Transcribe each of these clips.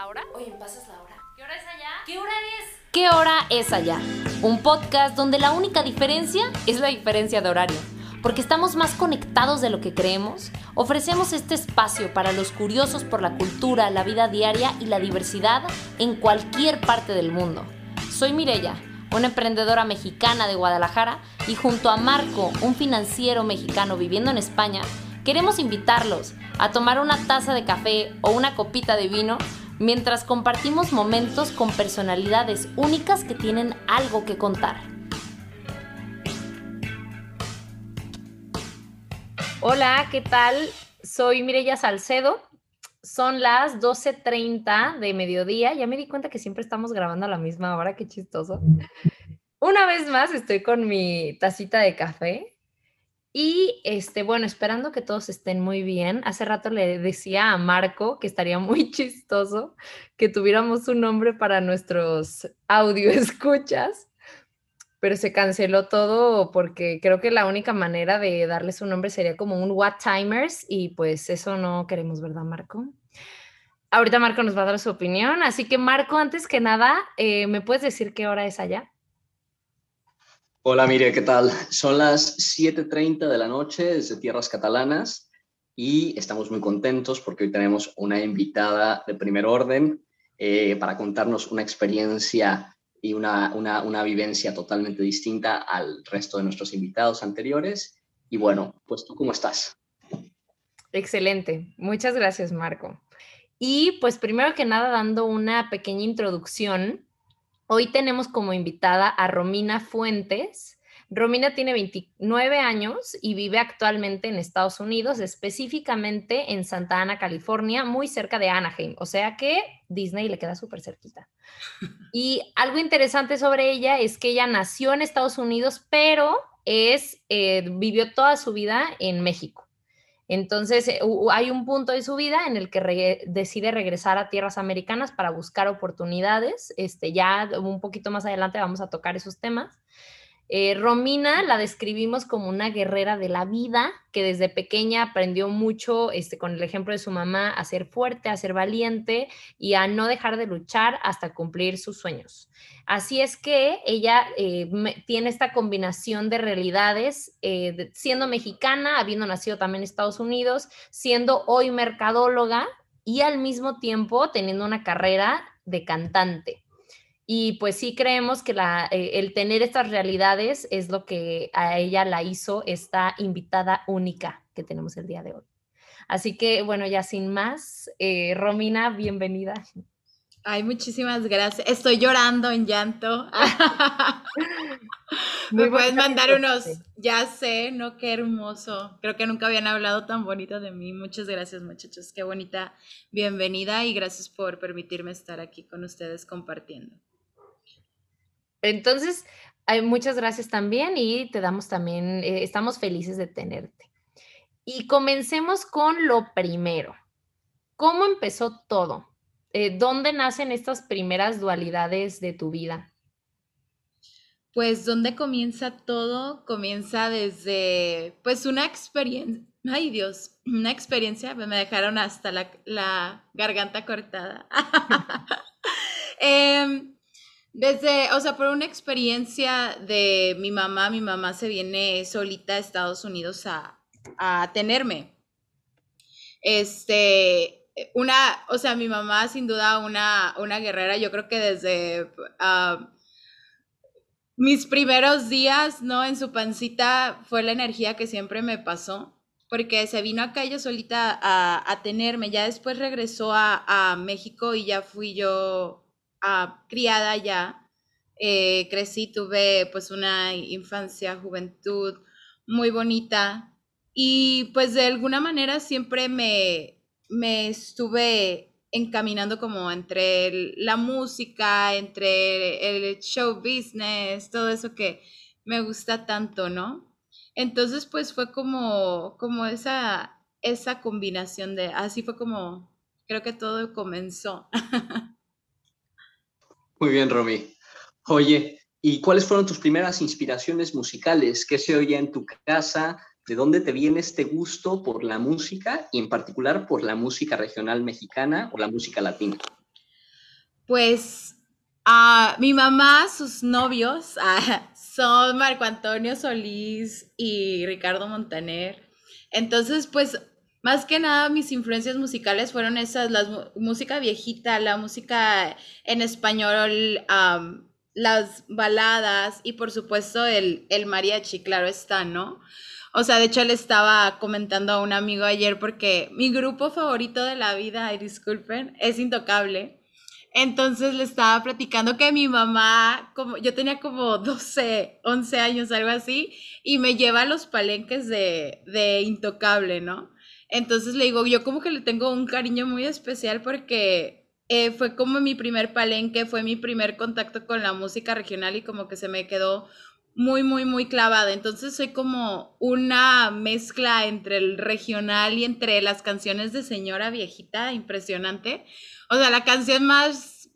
¿La hora? Oye, ¿pasas la hora? ¿Qué hora es allá? ¿Qué hora es? ¿Qué hora es allá? Un podcast donde la única diferencia es la diferencia de horario. Porque estamos más conectados de lo que creemos, ofrecemos este espacio para los curiosos por la cultura, la vida diaria y la diversidad en cualquier parte del mundo. Soy Mirella, una emprendedora mexicana de Guadalajara, y junto a Marco, un financiero mexicano viviendo en España, queremos invitarlos a tomar una taza de café o una copita de vino mientras compartimos momentos con personalidades únicas que tienen algo que contar. Hola, ¿qué tal? Soy Mireya Salcedo. Son las 12.30 de mediodía. Ya me di cuenta que siempre estamos grabando a la misma hora, qué chistoso. Una vez más estoy con mi tacita de café y este, bueno, esperando que todos estén muy bien. Hace rato le decía a Marco que estaría muy chistoso que tuviéramos un nombre para nuestros audio escuchas, pero se canceló todo porque creo que la única manera de darles un nombre sería como un What Timers y pues eso no queremos, ¿verdad, Marco? Ahorita Marco nos va a dar su opinión, así que Marco, antes que nada, eh, ¿me puedes decir qué hora es allá? Hola, Mire, ¿qué tal? Son las 7.30 de la noche desde tierras catalanas y estamos muy contentos porque hoy tenemos una invitada de primer orden eh, para contarnos una experiencia y una, una, una, vivencia totalmente distinta al resto de nuestros invitados anteriores. Y bueno, pues tú cómo estás? Excelente. Muchas gracias, Marco. Y pues primero que nada, dando una pequeña introducción, hoy tenemos como invitada a Romina Fuentes. Romina tiene 29 años y vive actualmente en Estados Unidos, específicamente en Santa Ana, California, muy cerca de Anaheim. O sea que Disney le queda súper cerquita. Y algo interesante sobre ella es que ella nació en Estados Unidos, pero es, eh, vivió toda su vida en México. Entonces, eh, hay un punto de su vida en el que decide regresar a tierras americanas para buscar oportunidades. Este, ya un poquito más adelante vamos a tocar esos temas. Eh, Romina la describimos como una guerrera de la vida que desde pequeña aprendió mucho este, con el ejemplo de su mamá a ser fuerte, a ser valiente y a no dejar de luchar hasta cumplir sus sueños. Así es que ella eh, tiene esta combinación de realidades, eh, siendo mexicana, habiendo nacido también en Estados Unidos, siendo hoy mercadóloga y al mismo tiempo teniendo una carrera de cantante. Y pues sí creemos que la, eh, el tener estas realidades es lo que a ella la hizo esta invitada única que tenemos el día de hoy. Así que bueno, ya sin más, eh, Romina, bienvenida. Ay, muchísimas gracias. Estoy llorando en llanto. Me puedes mandar unos, ya sé, ¿no? Qué hermoso. Creo que nunca habían hablado tan bonito de mí. Muchas gracias, muchachos. Qué bonita bienvenida y gracias por permitirme estar aquí con ustedes compartiendo. Entonces, muchas gracias también y te damos también, eh, estamos felices de tenerte. Y comencemos con lo primero. ¿Cómo empezó todo? Eh, ¿Dónde nacen estas primeras dualidades de tu vida? Pues, ¿dónde comienza todo? Comienza desde, pues, una experiencia, ay Dios, una experiencia, me dejaron hasta la, la garganta cortada. eh, desde, o sea, por una experiencia de mi mamá, mi mamá se viene solita a Estados Unidos a, a tenerme. Este, una, o sea, mi mamá sin duda una, una guerrera, yo creo que desde uh, mis primeros días, ¿no? En su pancita fue la energía que siempre me pasó, porque se vino acá ella solita a, a tenerme, ya después regresó a, a México y ya fui yo uh, criada ya, eh, crecí, tuve pues una infancia, juventud muy bonita y pues de alguna manera siempre me, me estuve encaminando como entre el, la música, entre el show business, todo eso que me gusta tanto, ¿no? Entonces pues fue como, como esa, esa combinación de, así fue como creo que todo comenzó. Muy bien, Romy. Oye, ¿y cuáles fueron tus primeras inspiraciones musicales? ¿Qué se oía en tu casa? ¿De dónde te viene este gusto por la música y en particular por la música regional mexicana o la música latina? Pues a mi mamá, sus novios ah, son Marco Antonio Solís y Ricardo Montaner. Entonces, pues más que nada mis influencias musicales fueron esas, la música viejita, la música en español, las baladas y por supuesto el, el mariachi, claro está, ¿no? O sea, de hecho le estaba comentando a un amigo ayer porque mi grupo favorito de la vida, ay, disculpen, es Intocable. Entonces le estaba platicando que mi mamá, como yo tenía como 12, 11 años, algo así, y me lleva a los palenques de, de Intocable, ¿no? Entonces le digo, yo como que le tengo un cariño muy especial porque eh, fue como mi primer palenque, fue mi primer contacto con la música regional y como que se me quedó muy, muy, muy clavada. Entonces soy como una mezcla entre el regional y entre las canciones de señora viejita, impresionante. O sea, la canción más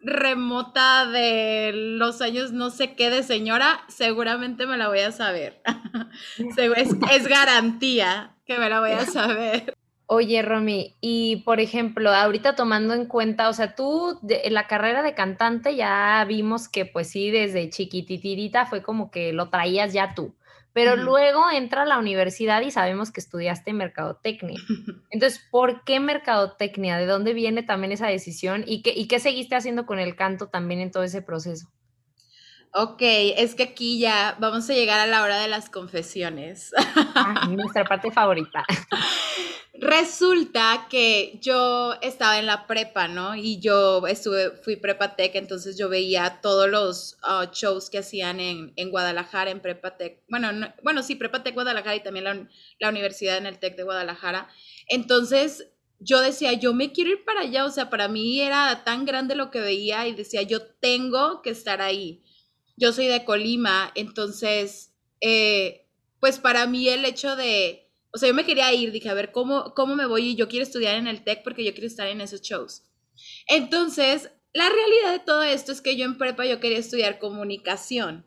remota de los años no sé qué de señora, seguramente me la voy a saber. es, es garantía que me la voy a saber. Oye, Romy, y por ejemplo, ahorita tomando en cuenta, o sea, tú de, la carrera de cantante ya vimos que pues sí, desde chiquititita fue como que lo traías ya tú, pero luego entra a la universidad y sabemos que estudiaste mercadotecnia. Entonces, ¿por qué mercadotecnia? ¿De dónde viene también esa decisión? ¿Y qué, y qué seguiste haciendo con el canto también en todo ese proceso? Ok, es que aquí ya vamos a llegar a la hora de las confesiones. Ah, nuestra parte favorita. Resulta que yo estaba en la prepa, ¿no? Y yo estuve, fui prepa tech, entonces yo veía todos los uh, shows que hacían en, en, Guadalajara, en prepa tech. Bueno, bueno, sí, prepa tech Guadalajara y también la, la universidad en el tech de Guadalajara. Entonces yo decía, yo me quiero ir para allá, o sea, para mí era tan grande lo que veía y decía, yo tengo que estar ahí. Yo soy de Colima, entonces, eh, pues para mí el hecho de o sea, yo me quería ir, dije, a ver, ¿cómo, ¿cómo me voy? Y yo quiero estudiar en el TEC porque yo quiero estar en esos shows. Entonces, la realidad de todo esto es que yo en prepa yo quería estudiar comunicación.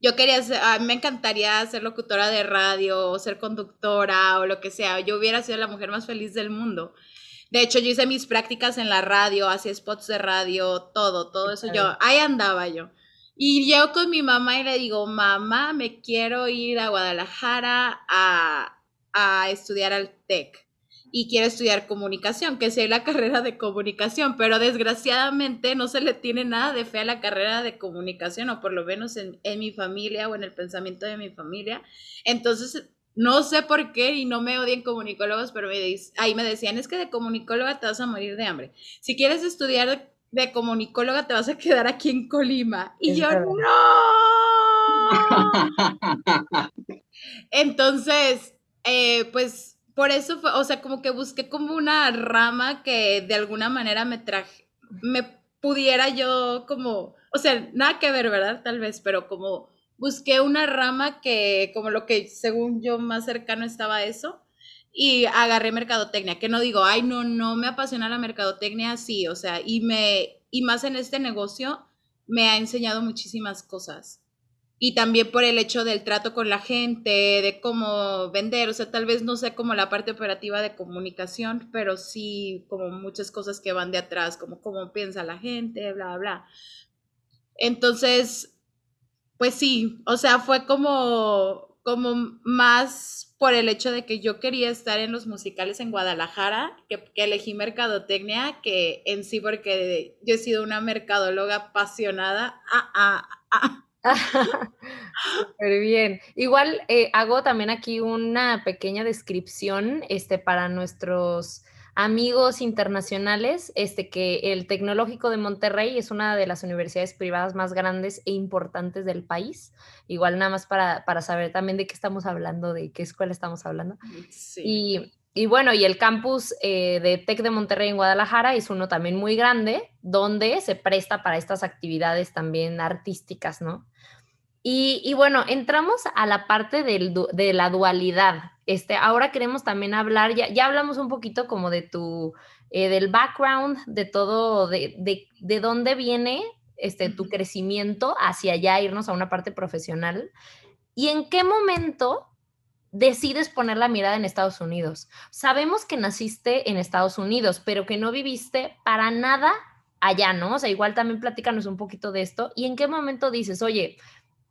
Yo quería, ser, a mí me encantaría ser locutora de radio o ser conductora o lo que sea. Yo hubiera sido la mujer más feliz del mundo. De hecho, yo hice mis prácticas en la radio, hacía spots de radio, todo, todo eso. Yo, ahí andaba yo. Y llego con mi mamá y le digo, mamá, me quiero ir a Guadalajara a, estudiar al TEC y quiero estudiar comunicación, que sea la carrera de comunicación, pero desgraciadamente no se le tiene nada de fe a la carrera de comunicación, o por lo menos en, mi familia o en el pensamiento de mi familia. Entonces, no sé por qué y no me odien comunicólogos, pero ahí me decían, es que de comunicóloga te vas a morir de hambre. Si quieres estudiar de comunicóloga te vas a quedar aquí en Colima. Y yo, no. Entonces, eh, pues por eso fue, o sea, como que busqué como una rama que de alguna manera me traje, me pudiera yo como, o sea, nada que ver, ¿verdad? Tal vez, pero como busqué una rama que, como lo que según yo más cercano estaba a eso y agarré mercadotecnia, que no digo, ay, no, no me apasiona la mercadotecnia, sí, o sea, y me, y más en este negocio, me ha enseñado muchísimas cosas. Y también por el hecho del trato con la gente, de cómo vender, o sea, tal vez no sé como la parte operativa de comunicación, pero sí como muchas cosas que van de atrás, como cómo piensa la gente, bla, bla. Entonces, pues sí, o sea, fue como, como más por el hecho de que yo quería estar en los musicales en Guadalajara, que, elegí mercadotecnia, que en sí porque yo he sido una mercadóloga apasionada. Ah, ah, ah. Súper bien. Igual eh, hago también aquí una pequeña descripción este, para nuestros amigos internacionales, este, que el Tecnológico de Monterrey es una de las universidades privadas más grandes e importantes del país. Igual nada más para, saber también de qué estamos hablando, de qué escuela estamos hablando. Y, y, bueno, y el campus eh, de Tec de Monterrey en Guadalajara es uno también muy grande, donde se presta para estas actividades también artísticas, ¿no? Y, bueno, entramos a la parte de la dualidad. Este, ahora queremos también hablar, ya, ya hablamos un poquito como de tu, eh, del background, de todo, de, de, dónde viene este, tu crecimiento hacia allá, irnos a una parte profesional. ¿Y en qué momento decides poner la mirada en Estados Unidos? Sabemos que naciste en Estados Unidos, pero que no viviste para nada allá, ¿no? O sea, igual también platícanos un poquito de esto y en qué momento dices, oye,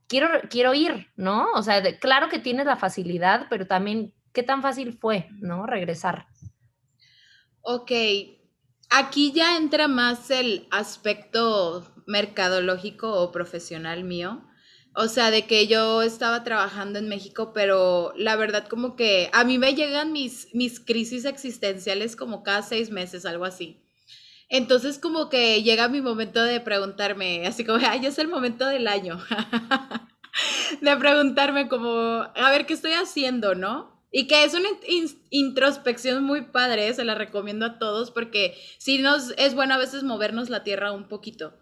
quiero, quiero ir, ¿no? O sea, claro que tienes la facilidad, pero también, ¿qué tan fácil fue, ¿no? Regresar. Ok, aquí ya entra más el aspecto mercadológico o profesional mío. O sea, de que yo estaba trabajando en México, pero la verdad como que a mí me llegan mis, mis crisis existenciales como cada seis meses, algo así. Entonces como que llega mi momento de preguntarme, así como, ay, es el momento del año, de preguntarme como, a ver, ¿qué estoy haciendo, no? Y que es una introspección muy padre, se la recomiendo a todos porque sí nos es bueno a veces movernos la tierra un poquito.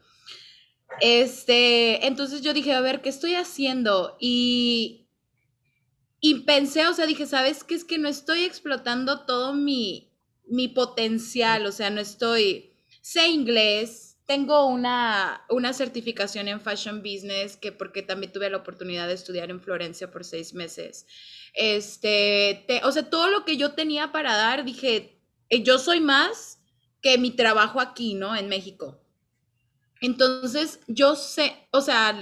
Este, entonces yo dije, a ver, ¿qué estoy haciendo? Y, y pensé, o sea, dije, ¿sabes qué? Es que no estoy explotando todo mi, mi potencial, o sea, no estoy, sé inglés, tengo una, una certificación en Fashion Business, que porque también tuve la oportunidad de estudiar en Florencia por seis meses. Este, o sea, todo lo que yo tenía para dar, dije, eh, yo soy más que mi trabajo aquí, ¿no? En México. Entonces, yo sé, o sea,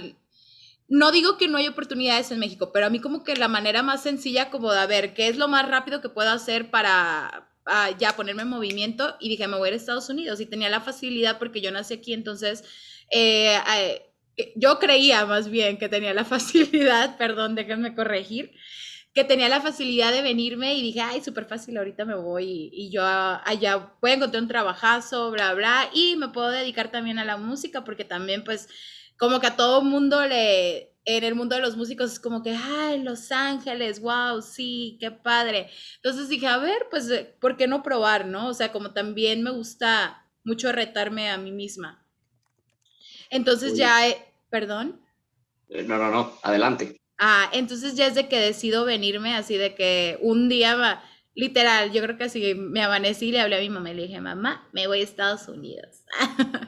no digo que no hay oportunidades en México, pero a mí como que la manera más sencilla como de, ver, ¿qué es lo más rápido que puedo hacer para, ya ponerme en movimiento? Y dije, me voy a ir a Estados Unidos. Y tenía la facilidad porque yo nací aquí, entonces eh, eh, yo creía más bien que tenía la facilidad, perdón, déjenme corregir, que tenía la facilidad de venirme y dije, ay, súper fácil, ahorita me voy y, yo allá voy a encontrar un trabajazo, bla, bla, y me puedo dedicar también a la música porque también pues como que a todo mundo le, en el mundo de los músicos es como que, ay, Los Ángeles, wow, sí, qué padre. Entonces dije, a ver, pues, ¿por qué no probar, no? O sea, como también me gusta mucho retarme a mí misma. Entonces ya, perdón. Eh, no, no, no, adelante. Ah, entonces ya es de que decido venirme, así de que un día, literal, yo creo que así me amanecí y le hablé a mi mamá y le dije, mamá, me voy a Estados Unidos.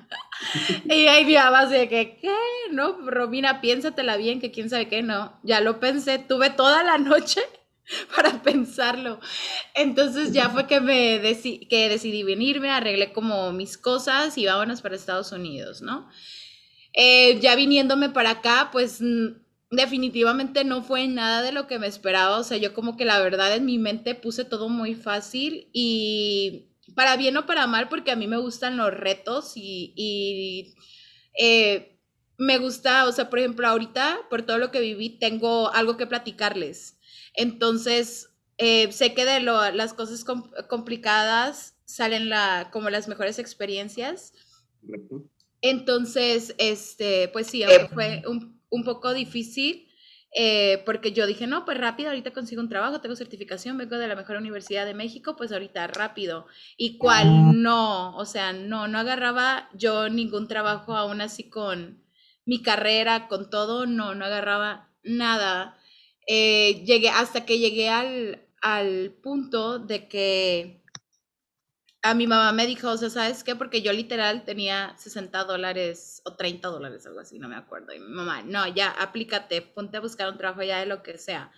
y ahí mi mamá de que, ¿qué? No, Romina, piénsatela bien, que quién sabe qué, no. Ya lo pensé, tuve toda la noche para pensarlo. Entonces ya fue que me que decidí venirme, arreglé como mis cosas y vámonos para Estados Unidos, ¿no? Eh, ya viniéndome para acá, pues definitivamente no fue nada de lo que me esperaba. O sea, yo como que la verdad en mi mente puse todo muy fácil y para bien o para mal, porque a mí me gustan los retos y, eh, me gusta, o sea, por ejemplo, ahorita, por todo lo que viví, tengo algo que platicarles. Entonces, eh, sé que de lo, las cosas complicadas salen la, como las mejores experiencias. Entonces, este, pues sí, fue un un poco difícil eh, porque yo dije, no, pues rápido, ahorita consigo un trabajo, tengo certificación, vengo de la mejor universidad de México, pues ahorita rápido. ¿Y cuál no? O sea, no, no agarraba yo ningún trabajo aún así con mi carrera, con todo, no, no agarraba nada. Eh, llegué hasta que llegué al, al punto de que a mi mamá me dijo, o sea, ¿sabes qué? Porque yo literal tenía 60 dólares o 30 dólares, algo así, no me acuerdo. Y mi mamá, no, ya, aplícate, ponte a buscar un trabajo ya de lo que sea.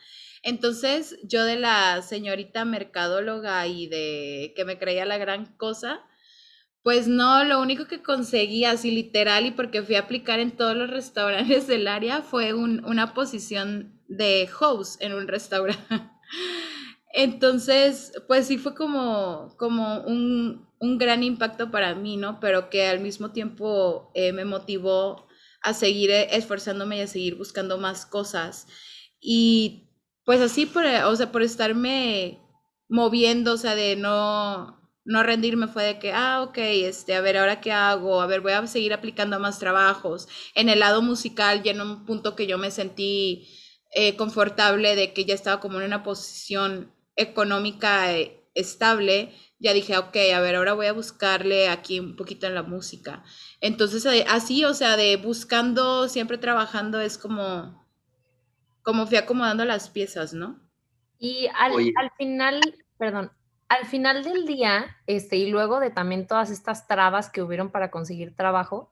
Entonces, yo de la señorita mercadóloga y de que me creía la gran cosa, pues no, lo único que conseguí así literal y porque fui a aplicar en todos los restaurantes del área fue una posición de host en un restaurante. Entonces, pues sí fue como, como un, gran impacto para mí, ¿no? Pero que al mismo tiempo eh, me motivó a seguir esforzándome y a seguir buscando más cosas. Y pues así, por, o sea, por estarme moviendo, o sea, de no, no rendirme fue de que, ah, ok, este, a ver, ahora qué hago, a ver, voy a seguir aplicando más trabajos. En el lado musical, ya en un punto que yo me sentí eh, confortable de que ya estaba como en una posición económica eh, estable, ya dije, ok, a ver, ahora voy a buscarle aquí un poquito en la música. Entonces, eh, así, o sea, de buscando, siempre trabajando, es como, como fui acomodando las piezas, ¿no? Y al, al final, perdón, al final del día, este, y luego de también todas estas trabas que hubieron para conseguir trabajo,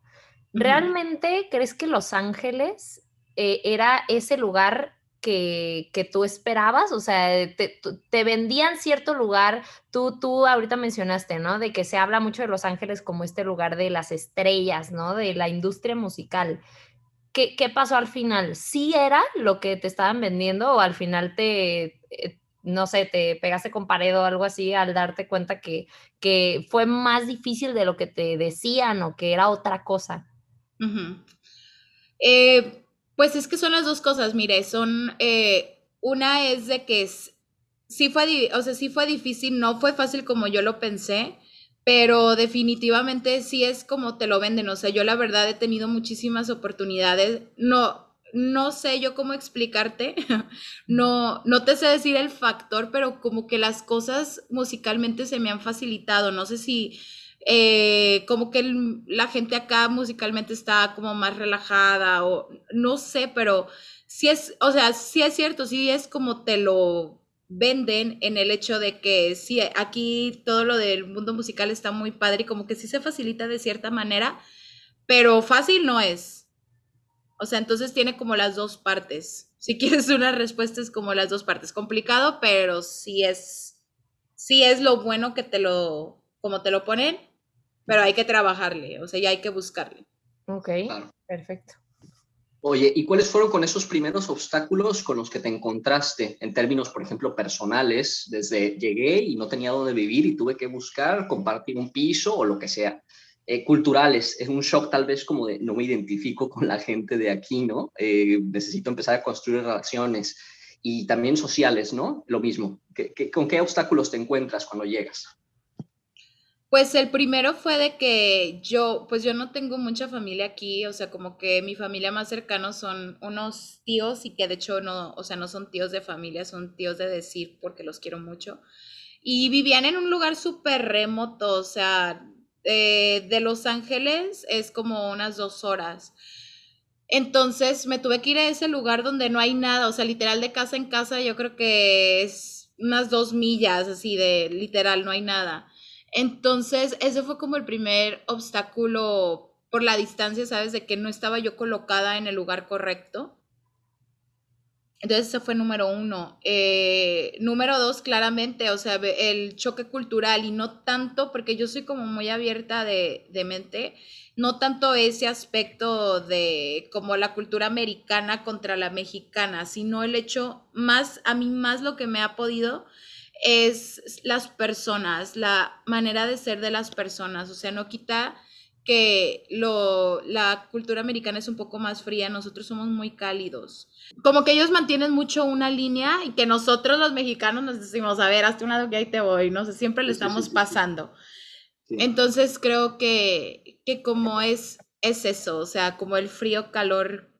¿realmente crees que Los Ángeles eh, era ese lugar que, que tú esperabas? O sea, te, te, vendían cierto lugar, tú, tú ahorita mencionaste, ¿no? De que se habla mucho de Los Ángeles como este lugar de las estrellas, ¿no? De la industria musical. ¿Qué, qué pasó al final? ¿Sí era lo que te estaban vendiendo o al final te, eh, no sé, te pegaste con pared o algo así al darte cuenta que, que fue más difícil de lo que te decían o que era otra cosa? eh, pues es que son las dos cosas, mire, son, eh, una es de que sí fue, o sea, sí fue difícil, no fue fácil como yo lo pensé, pero definitivamente sí es como te lo venden, o sea, yo la verdad he tenido muchísimas oportunidades, no, no sé yo cómo explicarte, no, no te sé decir el factor, pero como que las cosas musicalmente se me han facilitado, no sé si eh, como que la gente acá musicalmente está como más relajada o no sé, pero sí es, o sea, sí es cierto, sí es como te lo venden en el hecho de que sí, aquí todo lo del mundo musical está muy padre y como que sí se facilita de cierta manera, pero fácil no es. O sea, entonces tiene como las dos partes. Si quieres una respuesta es como las dos partes. Complicado, pero sí es, sí es lo bueno que te lo, como te lo ponen, pero hay que trabajarle, o sea, ya hay que buscarle. Ok, perfecto. Oye, ¿y cuáles fueron con esos primeros obstáculos con los que te encontraste en términos, por ejemplo, personales? Desde llegué y no tenía dónde vivir y tuve que buscar compartir un piso o lo que sea. Eh, culturales, es un shock tal vez como de no me identifico con la gente de aquí, ¿no? Eh, necesito empezar a construir relaciones y también sociales, ¿no? Lo mismo. con qué obstáculos te encuentras cuando llegas? Pues el primero fue de que yo, pues yo no tengo mucha familia aquí, o sea, como que mi familia más cercana son unos tíos y que de hecho no, o sea, no son tíos de familia, son tíos de decir porque los quiero mucho. Y vivían en un lugar súper remoto, o sea, eh, de Los Ángeles es como unas dos horas. Entonces me tuve que ir a ese lugar donde no hay nada, o sea, literal de casa en casa yo creo que es unas dos millas, así de literal, no hay nada. Entonces, ese fue como el primer obstáculo por la distancia, ¿sabes? De que no estaba yo colocada en el lugar correcto. Entonces, ese fue número uno. Eh, número dos, claramente, o sea, el choque cultural y no tanto, porque yo soy como muy abierta de, de mente, no tanto ese aspecto de como la cultura americana contra la mexicana, sino el hecho más, a mí más lo que me ha podido es las personas, la manera de ser de las personas. O sea, no quita que lo, la cultura americana es un poco más fría, nosotros somos muy cálidos. Como que ellos mantienen mucho una línea y que nosotros los mexicanos nos decimos, a ver, hazte una que ahí te voy, no sé, siempre le estamos pasando. Entonces creo que, que como es, es eso, o sea, como el frío calor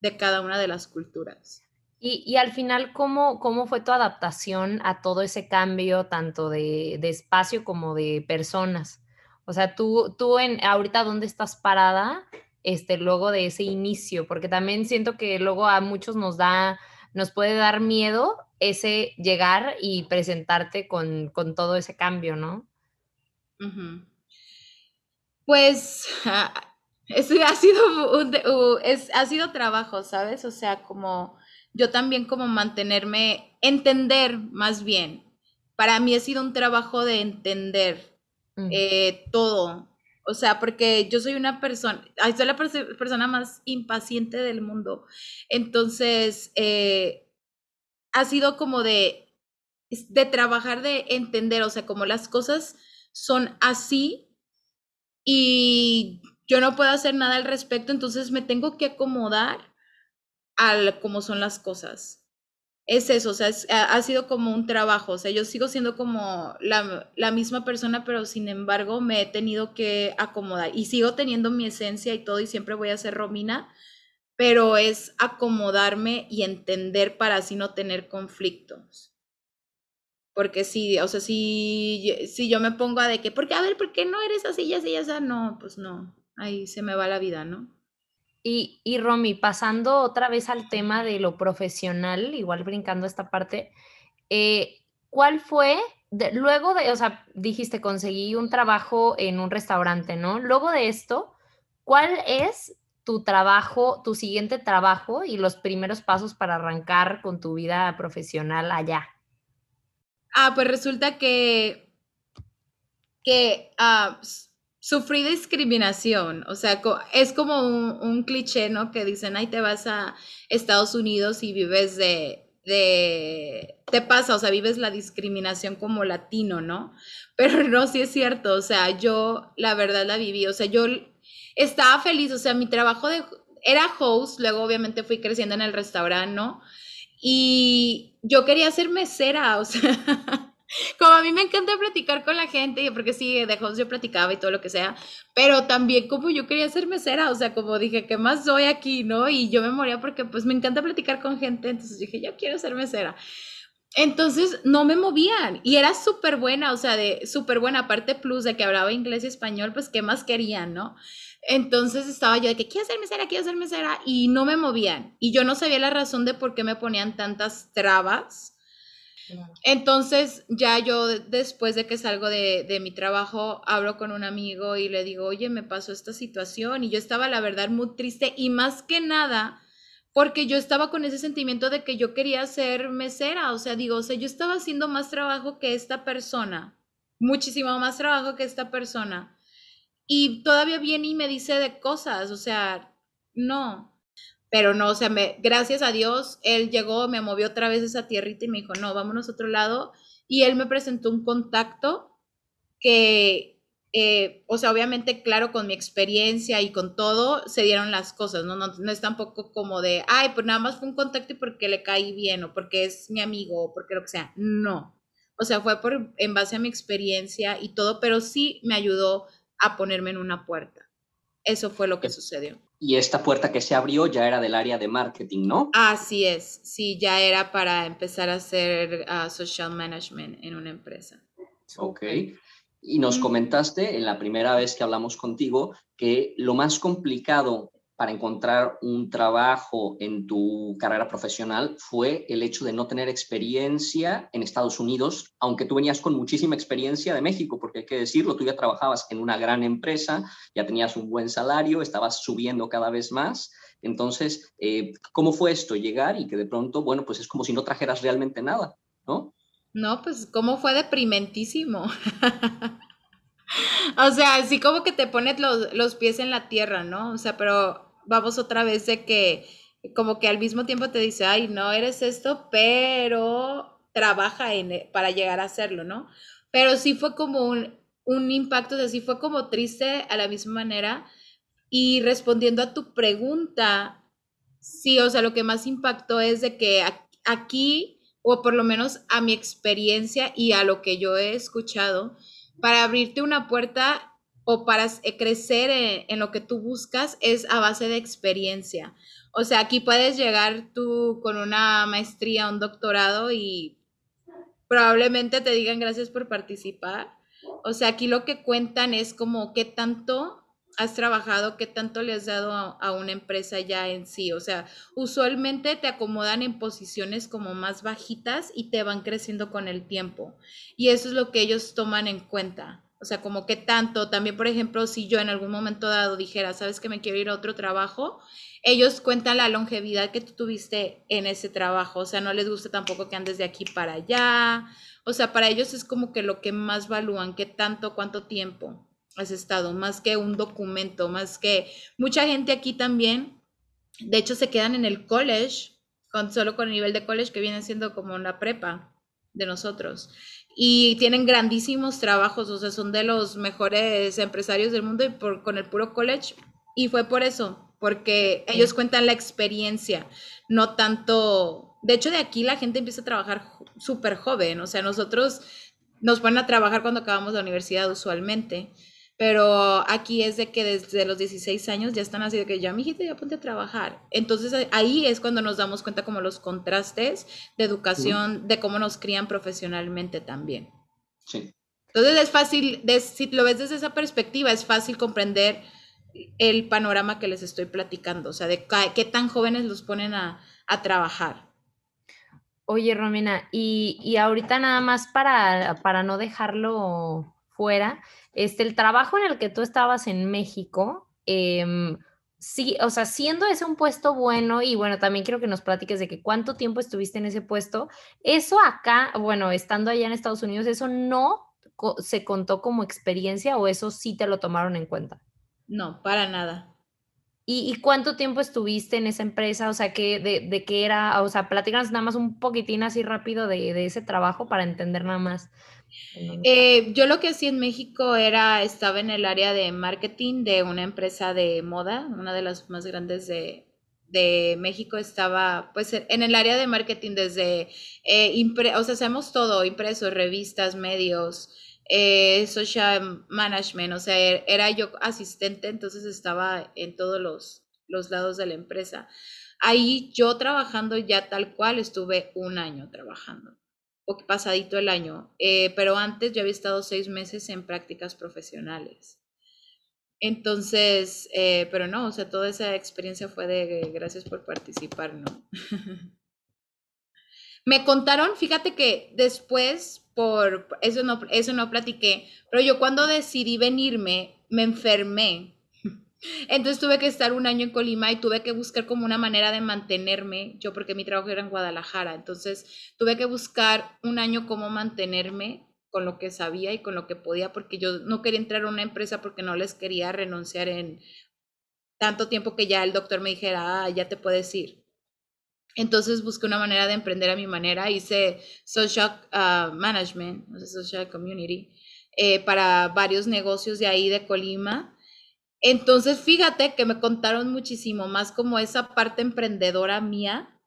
de cada una de las culturas. Y, al final, ¿cómo, ¿cómo fue tu adaptación a todo ese cambio, tanto de, espacio como de personas? O sea, tú, tú en, ahorita, ¿dónde estás parada? Este, luego de ese inicio, porque también siento que luego a muchos nos da, nos puede dar miedo ese llegar y presentarte con, todo ese cambio, ¿no? Pues ah, ha sido ha sido trabajo, ¿sabes? O sea, como yo también como mantenerme, entender más bien. Para mí ha sido un trabajo de entender mm. eh, todo. O sea, porque yo soy una persona, soy la persona más impaciente del mundo. Entonces, eh, ha sido como de, de trabajar, de entender, o sea, como las cosas son así y yo no puedo hacer nada al respecto, entonces me tengo que acomodar al cómo son las cosas. Es eso, o sea, ha, sido como un trabajo, o sea, yo sigo siendo como la, la, misma persona, pero sin embargo me he tenido que acomodar y sigo teniendo mi esencia y todo y siempre voy a ser Romina, pero es acomodarme y entender para así no tener conflictos. Porque sí, o sea, si, si yo me pongo a de que, porque a ver, ¿por qué no eres así, así, ya, no, pues no, ahí se me va la vida, ¿no? Y, y Romy, pasando otra vez al tema de lo profesional, igual brincando esta parte, eh, ¿cuál fue, luego de, o sea, dijiste, conseguí un trabajo en un restaurante, ¿no? Luego de esto, ¿cuál es tu trabajo, tu siguiente trabajo y los primeros pasos para arrancar con tu vida profesional allá? Ah, pues resulta que, que ah, sufrí discriminación, o sea, es como un, cliché, ¿no? Que dicen, ay, te vas a Estados Unidos y vives de, de, te pasa, o sea, vives la discriminación como latino, ¿no? Pero no, sí es cierto, o sea, yo la verdad la viví, o sea, yo estaba feliz, o sea, mi trabajo de, era host, luego obviamente fui creciendo en el restaurante, ¿no? Y yo quería ser mesera, o sea, como a mí me encanta platicar con la gente, porque sí, de host yo platicaba y todo lo que sea, pero también como yo quería ser mesera, o sea, como dije, ¿qué más soy aquí, no? Y yo me moría porque pues me encanta platicar con gente, entonces dije, yo quiero ser mesera. Entonces no me movían y era súper buena, o sea, de súper buena, aparte plus de que hablaba inglés y español, pues qué más querían, ¿no? Entonces estaba yo de que quiero ser mesera, quiero ser mesera y no me movían y yo no sabía la razón de por qué me ponían tantas trabas entonces, ya yo después de que salgo de, de, mi trabajo, hablo con un amigo y le digo, oye, me pasó esta situación y yo estaba, la verdad, muy triste y más que nada, porque yo estaba con ese sentimiento de que yo quería ser mesera, o sea, digo, o sea, yo estaba haciendo más trabajo que esta persona, muchísimo más trabajo que esta persona. Y todavía viene y me dice de cosas, o sea, no, pero no, o sea, me, gracias a Dios, él llegó, me movió otra vez esa tierrita y me dijo, no, vámonos a otro lado. Y él me presentó un contacto que, eh, o sea, obviamente, claro, con mi experiencia y con todo, se dieron las cosas, ¿no? ¿no? No es tampoco como de, ay, pues nada más fue un contacto y porque le caí bien o porque es mi amigo o porque lo que sea. No. O sea, fue por, en base a mi experiencia y todo, pero sí me ayudó a ponerme en una puerta. Eso fue lo que sucedió. Y esta puerta que se abrió ya era del área de marketing, ¿no? Así es, sí, ya era para empezar a hacer uh, social management en una empresa. Ok. Y nos comentaste en la primera vez que hablamos contigo que lo más complicado para encontrar un trabajo en tu carrera profesional fue el hecho de no tener experiencia en Estados Unidos, aunque tú venías con muchísima experiencia de México, porque hay que decirlo, tú ya trabajabas en una gran empresa, ya tenías un buen salario, estabas subiendo cada vez más. Entonces, eh, ¿cómo fue esto? Llegar y que de pronto, bueno, pues es como si no trajeras realmente nada, ¿no? No, pues cómo fue deprimentísimo. o sea, así como que te pones los, los, pies en la tierra, ¿no? O sea, pero vamos otra vez de que como que al mismo tiempo te dice, ay, no eres esto, pero trabaja en, e, para llegar a hacerlo, ¿no? Pero sí fue como un, un impacto, o sea, sí fue como triste a la misma manera. Y respondiendo a tu pregunta, sí, o sea, lo que más impactó es de que aquí, o por lo menos a mi experiencia y a lo que yo he escuchado, para abrirte una puerta o para eh, crecer en, lo que tú buscas es a base de experiencia. O sea, aquí puedes llegar tú con una maestría, un doctorado y probablemente te digan gracias por participar. O sea, aquí lo que cuentan es como qué tanto has trabajado, qué tanto le has dado a, una empresa ya en sí. O sea, usualmente te acomodan en posiciones como más bajitas y te van creciendo con el tiempo. Y eso es lo que ellos toman en cuenta. O sea, como que tanto, también por ejemplo, si yo en algún momento dado dijera, sabes que me quiero ir a otro trabajo, ellos cuentan la longevidad que tú tuviste en ese trabajo, o sea, no les gusta tampoco que andes de aquí para allá, o sea, para ellos es como que lo que más valúan, qué tanto, cuánto tiempo has estado, más que un documento, más que mucha gente aquí también, de hecho se quedan en el college, con, solo con el nivel de college que viene siendo como la prepa de nosotros y tienen grandísimos trabajos, o sea, son de los mejores empresarios del mundo y por, con el puro college. Y fue por eso, porque ellos cuentan la experiencia, no tanto... De hecho, de aquí la gente empieza a trabajar súper joven, o sea, nosotros nos ponen a trabajar cuando acabamos la universidad usualmente, pero aquí es de que desde los 16 años ya están así de que ya, mijita, ya ponte a trabajar. Entonces ahí es cuando nos damos cuenta como los contrastes de educación, de cómo nos crían profesionalmente también. Sí. Entonces es fácil, si lo ves desde esa perspectiva, es fácil comprender el panorama que les estoy platicando, o sea, de qué tan jóvenes los ponen a, a trabajar. Oye, Romina, y, y ahorita nada más para, para no dejarlo fuera, este, el trabajo en el que tú estabas en México, em, sí, o sea, siendo ese un puesto bueno y bueno, también quiero que nos platiques de que cuánto tiempo estuviste en ese puesto, eso acá, bueno, estando allá en Estados Unidos, eso no se contó como experiencia o eso sí te lo tomaron en cuenta? No, para nada. ¿Y, cuánto tiempo estuviste en esa empresa? O sea, que de, de qué era? O sea, platícanos nada más un poquitín así rápido de, de ese trabajo para entender nada más. Eh, yo lo que hacía en México era, estaba en el área de marketing de una empresa de moda, una de las más grandes de, de México estaba pues en el área de marketing desde, eh, o sea, hacemos todo, impresos, revistas, medios, eh, social management, o sea, er, era yo asistente, entonces estaba en todos los, los lados de la empresa. Ahí yo trabajando ya tal cual estuve un año trabajando, o pasadito el año, eh, pero antes yo había estado seis meses en prácticas profesionales. Entonces, eh, pero no, o sea, toda esa experiencia fue de gracias por participar, ¿no? Me contaron, fíjate que después, por eso no, eso no platiqué, pero yo cuando decidí venirme, me enfermé. Entonces tuve que estar un año en Colima y tuve que buscar como una manera de mantenerme, yo porque mi trabajo era en Guadalajara, entonces tuve que buscar un año cómo mantenerme con lo que sabía y con lo que podía, porque yo no quería entrar a una empresa porque no les quería renunciar en tanto tiempo que ya el doctor me dijera, ah, ya te puedes ir. Entonces busqué una manera de emprender a mi manera, hice social uh, management, social community, eh, para varios negocios de ahí de Colima. Entonces, fíjate que me contaron muchísimo más como esa parte emprendedora mía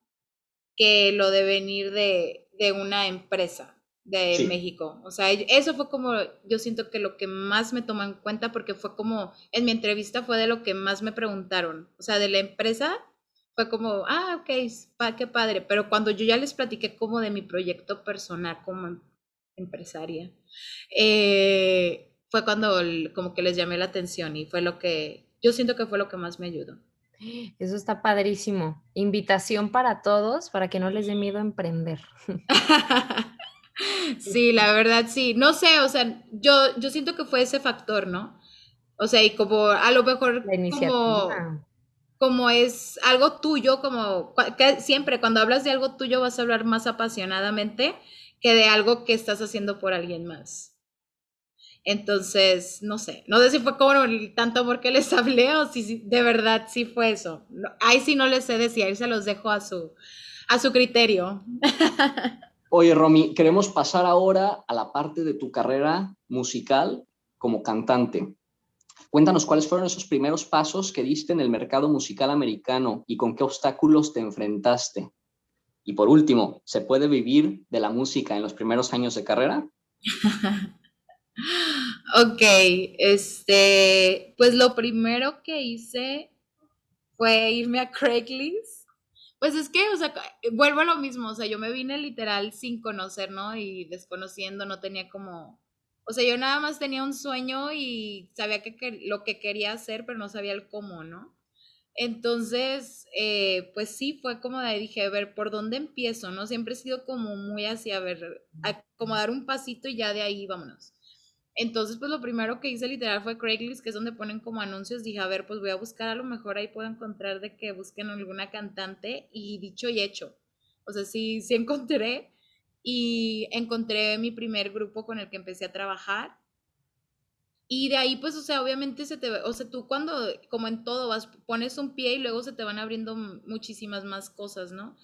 que lo de venir de, de una empresa de México. O sea, eso fue como, yo siento que lo que más me tomó en cuenta porque fue como, en mi entrevista fue de lo que más me preguntaron. O sea, de la empresa fue como, ah, ok, qué padre. Pero cuando yo ya les platiqué como de mi proyecto personal como em, empresaria, eh, fue cuando como que les llamé la atención y fue lo que, yo siento que fue lo que más me ayudó. Eso está padrísimo. Invitación para todos para que no les dé miedo emprender. Sí, la verdad, sí. No sé, o sea, yo, yo siento que fue ese factor, ¿no? O sea, y como a lo mejor como, como es algo tuyo, como que siempre cuando hablas de algo tuyo vas a hablar más apasionadamente que de algo que estás haciendo por alguien más. Entonces, no sé, no sé si fue como el tanto amor que les hablé o si de verdad sí fue eso. ahí sí no les sé decir, ahí se los dejo a su, a su criterio. Oye, Romy, queremos pasar ahora a la parte de tu carrera musical como cantante. Cuéntanos cuáles fueron esos primeros pasos que diste en el mercado musical americano y con qué obstáculos te enfrentaste. Y por último, ¿se puede vivir de la música en los primeros años de carrera? ok, este, pues lo primero que hice fue irme a Craigslist pues es que, o sea, eh, vuelvo a lo mismo, o sea, yo me vine literal sin conocer, ¿no? Y desconociendo, no tenía como, o sea, yo nada más tenía un sueño y sabía que, lo que quería hacer, pero no sabía el cómo, ¿no? Entonces, eh, pues sí, fue como de ahí dije, a ver, ¿por dónde empiezo? ¿No? Siempre he sido como muy así, a ver, como dar un pasito y ya de ahí vámonos. Entonces, pues lo primero que hice literal fue Craigslist, que es donde ponen como anuncios. Dije, a ver, pues voy a buscar, a lo mejor ahí puedo encontrar de que busquen alguna cantante y dicho y hecho. O sea, sí, sí encontré y encontré mi primer grupo con el que empecé a trabajar. Y de ahí, pues, o sea, obviamente se te, o sea, tú cuando, como en todo, vas, pones un pie y luego se te van abriendo muchísimas más cosas, ¿no?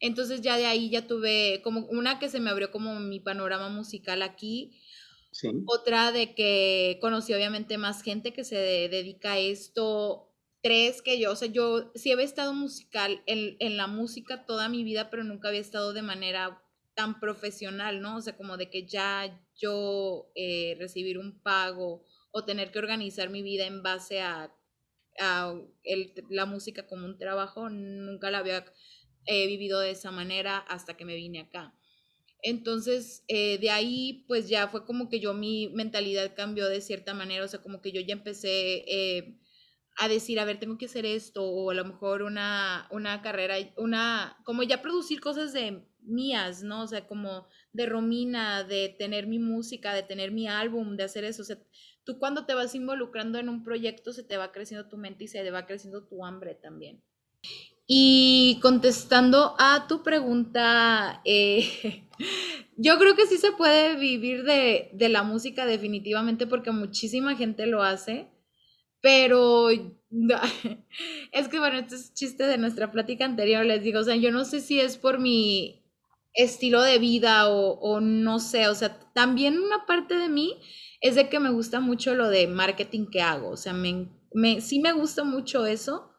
Entonces ya de ahí ya tuve como una que se me abrió como mi panorama musical aquí otra de que conocí obviamente más gente que se dedica a esto. Tres, que yo, o sea, yo sí había estado musical en, en la música toda mi vida, pero nunca había estado de manera tan profesional, ¿no? O sea, como de que ya yo eh, recibir un pago o tener que organizar mi vida en base a, a el, la música como un trabajo, nunca la había eh, vivido de esa manera hasta que me vine acá. Entonces, eh, de ahí, pues ya fue como que yo mi mentalidad cambió de cierta manera, o sea, como que yo ya empecé eh, a decir, a ver, tengo que hacer esto, o a lo mejor una, una carrera, una, como ya producir cosas de mías, ¿no? O sea, como de Romina, de tener mi música, de tener mi álbum, de hacer eso. O sea, tú cuando te vas involucrando en un proyecto se te va creciendo tu mente y se te va creciendo tu hambre también. Y contestando a tu pregunta, eh, yo creo que sí se puede vivir de, de, la música definitivamente porque muchísima gente lo hace, pero es que bueno, este es chiste de nuestra plática anterior, les digo, o sea, yo no sé si es por mi estilo de vida o, o no sé, o sea, también una parte de mí es de que me gusta mucho lo de marketing que hago, o sea, me, me, sí me gusta mucho eso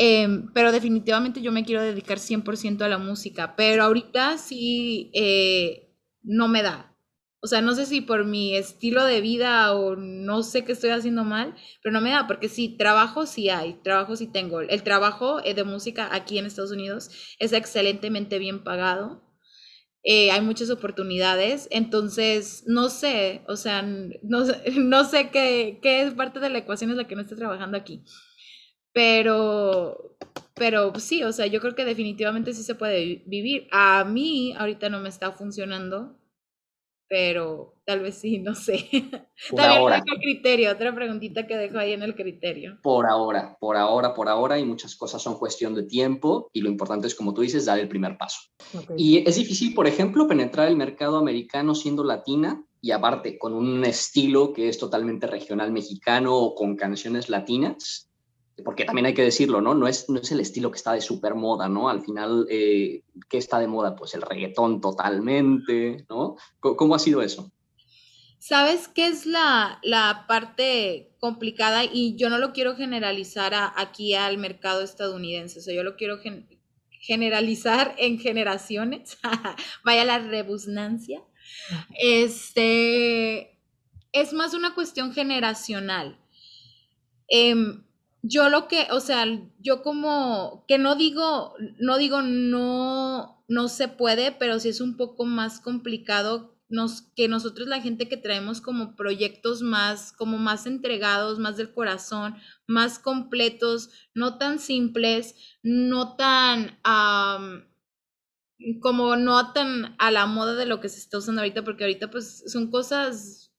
Em, pero definitivamente yo me quiero dedicar 100% a la música, pero ahorita sí eh, no me da. O sea, no sé si por mi estilo de vida o no sé qué estoy haciendo mal, pero no me da, porque sí, trabajo sí hay, trabajo sí tengo. El trabajo eh, de música aquí en Estados Unidos es excelentemente bien pagado. Eh, hay muchas oportunidades, entonces no sé, o sea, no, no sé qué, qué parte de la ecuación es la que no estoy trabajando aquí. Pero, pero sí, o sea, yo creo que definitivamente sí se puede vivir. A mí ahorita no me está funcionando, pero tal vez sí, no sé. Por ahora. el criterio, otra preguntita que dejo ahí en el criterio. Por ahora, por ahora, por ahora, y muchas cosas son cuestión de tiempo, y lo importante es, como tú dices, dar el primer paso. Y es difícil, por ejemplo, penetrar el mercado americano siendo latina, y aparte con un estilo que es totalmente regional mexicano o con canciones latinas, porque también hay que decirlo, ¿no? No es, no es el estilo que está de super moda, ¿no? Al final, eh, ¿qué está de moda? Pues el reggaetón totalmente, ¿no? ¿Cómo, ha sido eso? ¿Sabes qué es la, la, parte complicada? Y yo no lo quiero generalizar aquí al mercado estadounidense, o sea, yo lo quiero generalizar en generaciones, vaya la rebusnancia. Este, es más una cuestión generacional. Eh, yo lo que, o sea, yo como que no digo, no digo no, no se puede, pero sí es un poco más complicado nos, que nosotros la gente que traemos como proyectos más, como más entregados, más del corazón, más completos, no tan simples, no tan, como no tan a la moda de lo que se está usando ahorita, porque ahorita pues son cosas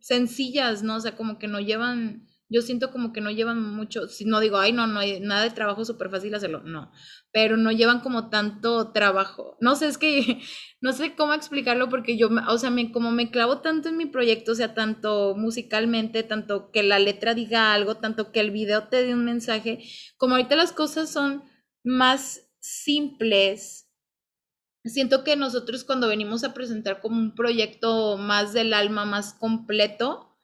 sencillas, ¿no? O sea, como que no llevan yo siento como que no llevan mucho, no digo, ay, no, no hay nada de trabajo súper fácil hacerlo, no, pero no llevan como tanto trabajo. No sé, es que no sé cómo explicarlo porque yo, o sea, me, como me clavo tanto en mi proyecto, o sea, tanto musicalmente, tanto que la letra diga algo, tanto que el video te dé un mensaje, como ahorita las cosas son más simples. Siento que nosotros cuando venimos a presentar como un proyecto más del alma, más completo,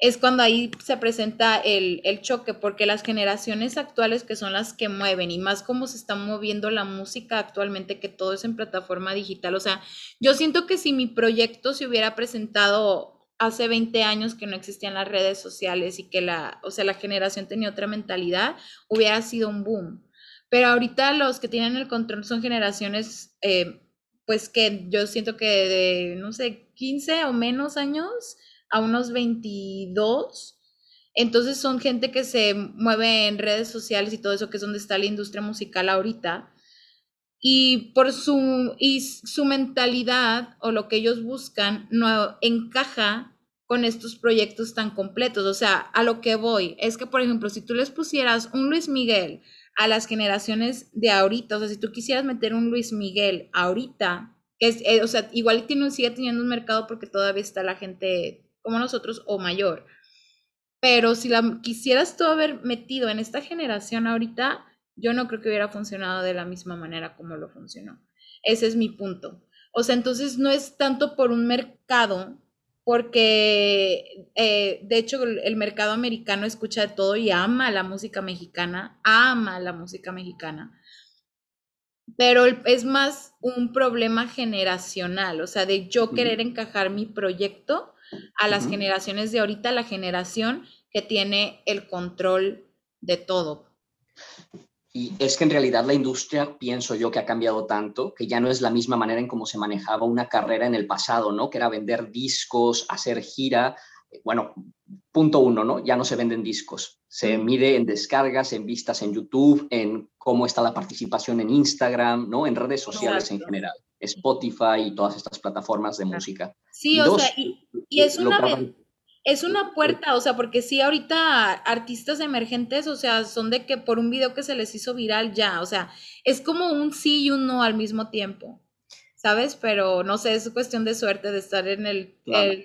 es cuando ahí se presenta el, choque, porque las generaciones actuales que son las que mueven y más cómo se está moviendo la música actualmente, que todo es en plataforma digital. O sea, yo siento que si mi proyecto se hubiera presentado hace 20 años que no existían las redes sociales y que la, o sea, la generación tenía otra mentalidad, hubiera sido un boom. Pero ahorita los que tienen el control son generaciones, eh, pues que yo siento que de, no sé, 15 o menos años a unos 22. Entonces son gente que se mueve en redes sociales y todo eso, que es donde está la industria musical ahorita. Y por su, y su mentalidad o lo que ellos buscan no encaja con estos proyectos tan completos. O sea, a lo que voy es que, por ejemplo, si tú les pusieras un Luis Miguel a las generaciones de ahorita, o sea, si tú quisieras meter un Luis Miguel ahorita, que es, eh, o sea, igual tiene, sigue teniendo un mercado porque todavía está la gente como nosotros o mayor. Pero si la quisieras tú haber metido en esta generación ahorita, yo no creo que hubiera funcionado de la misma manera como lo funcionó. Ese es mi punto. O sea, entonces no es tanto por un mercado, porque eh, de hecho el, mercado americano escucha de todo y ama la música mexicana, ama la música mexicana. Pero es más un problema generacional, o sea, de yo querer encajar mi proyecto a las generaciones de ahorita, la generación que tiene el control de todo. Y es que en realidad la industria, pienso yo, que ha cambiado tanto, que ya no es la misma manera en cómo se manejaba una carrera en el pasado, ¿no? Que era vender discos, hacer gira. bueno, punto uno, ¿no? Ya no se venden discos. Se mide en descargas, en vistas en YouTube, en cómo está la participación en Instagram, ¿no? En redes sociales en general. Spotify y todas estas plataformas de música. Sí, o sea, y, es una... Es una puerta, o sea, porque sí, ahorita artistas emergentes, o sea, son de que por un video que se les hizo viral ya, o sea, es como un sí y un no al mismo tiempo, ¿sabes? Pero no sé, es cuestión de suerte de estar en el,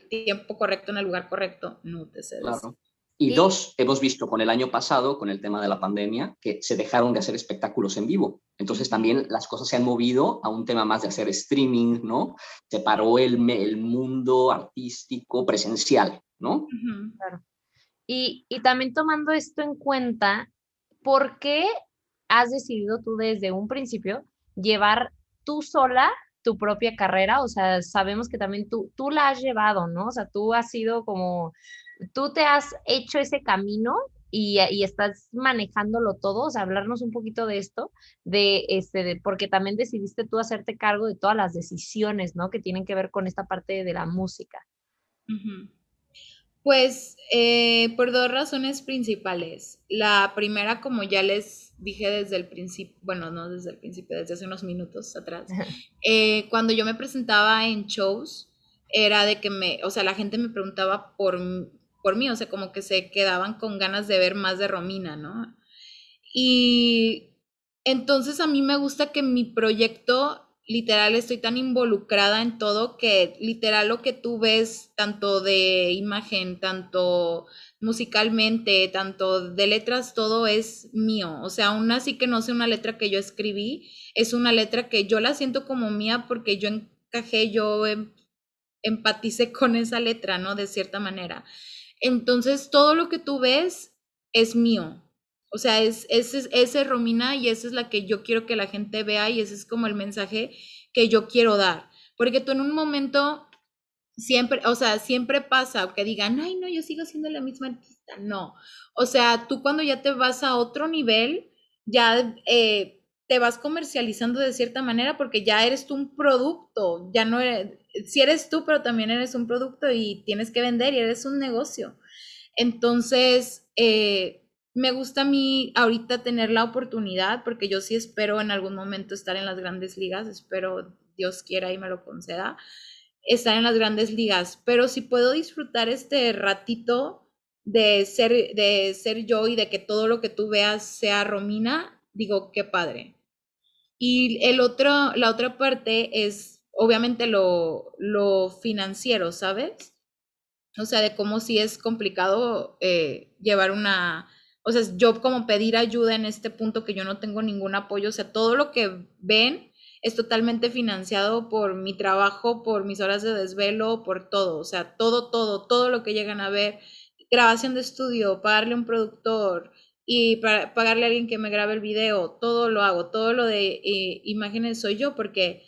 tiempo correcto, en el lugar correcto, no te sé. Claro. Y dos, hemos visto con el año pasado, con el tema de la pandemia, que se dejaron de hacer espectáculos en vivo. Entonces también las cosas se han movido a un tema más de hacer streaming, ¿no? Se paró el, el mundo artístico presencial, ¿no? Claro. Y, y también tomando esto en cuenta, ¿por qué has decidido tú desde un principio llevar tú sola tu propia carrera? O sea, sabemos que también tú, tú la has llevado, ¿no? O sea, tú has sido como tú te has hecho ese camino y, estás manejándolo todo, o sea, hablarnos un poquito de esto, de este, porque también decidiste tú hacerte cargo de todas las decisiones, ¿no? Que tienen que ver con esta parte de la música. Pues eh, por dos razones principales. La primera, como ya les dije desde el principio, bueno, no desde el principio, desde hace unos minutos atrás, eh, cuando yo me presentaba en shows, era de que me, o sea, la gente me preguntaba por, por mí, o sea, como que se quedaban con ganas de ver más de Romina, ¿no? Y entonces a mí me gusta que mi proyecto, literal, estoy tan involucrada en todo que literal lo que tú ves, tanto de imagen, tanto musicalmente, tanto de letras, todo es mío. O sea, aún así que no sea una letra que yo escribí, es una letra que yo la siento como mía porque yo encajé, yo em, empaticé con esa letra, ¿no? De cierta manera. Entonces, todo lo que tú ves es mío. O sea, es, es, es, Romina y esa es la que yo quiero que la gente vea y ese es como el mensaje que yo quiero dar. Porque tú en un momento siempre, o sea, siempre pasa que digan, ay, no, yo sigo siendo la misma artista. No. O sea, tú cuando ya te vas a otro nivel, ya eh, te vas comercializando de cierta manera porque ya eres tú un producto, ya no eres, si eres tú, pero también eres un producto y tienes que vender y eres un negocio. Entonces, eh, me gusta a mí ahorita tener la oportunidad, porque yo sí espero en algún momento estar en las grandes ligas, espero Dios quiera y me lo conceda, estar en las grandes ligas, pero si puedo disfrutar este ratito de ser, de ser yo y de que todo lo que tú veas sea Romina, digo, qué padre. Y el otro, la otra parte es obviamente lo, lo financiero, ¿sabes? O sea, de cómo sí es complicado eh, llevar una, o sea, yo como pedir ayuda en este punto que yo no tengo ningún apoyo, o sea, todo lo que ven es totalmente financiado por mi trabajo, por mis horas de desvelo, por todo, o sea, todo, todo, todo lo que llegan a ver, grabación de estudio, pagarle un productor y para pagarle a alguien que me grabe el video, todo lo hago, todo lo de eh, imágenes soy yo porque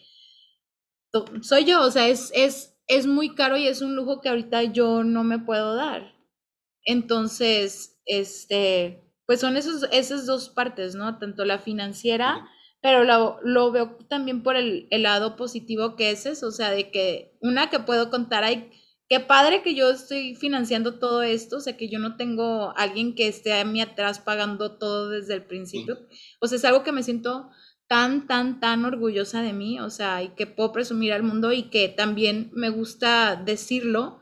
soy yo, o sea, es, es, es muy caro y es un lujo que ahorita yo no me puedo dar. Entonces, este, pues son esos, esas dos partes, ¿no? Tanto la financiera, pero lo, lo veo también por el, el, lado positivo que es eso, o sea, de que una que puedo contar, hay, qué padre que yo estoy financiando todo esto, o sea, que yo no tengo alguien que esté a mí atrás pagando todo desde el principio, o sea, es algo que me siento tan, tan, tan orgullosa de mí, o sea, y que puedo presumir al mundo y que también me gusta decirlo,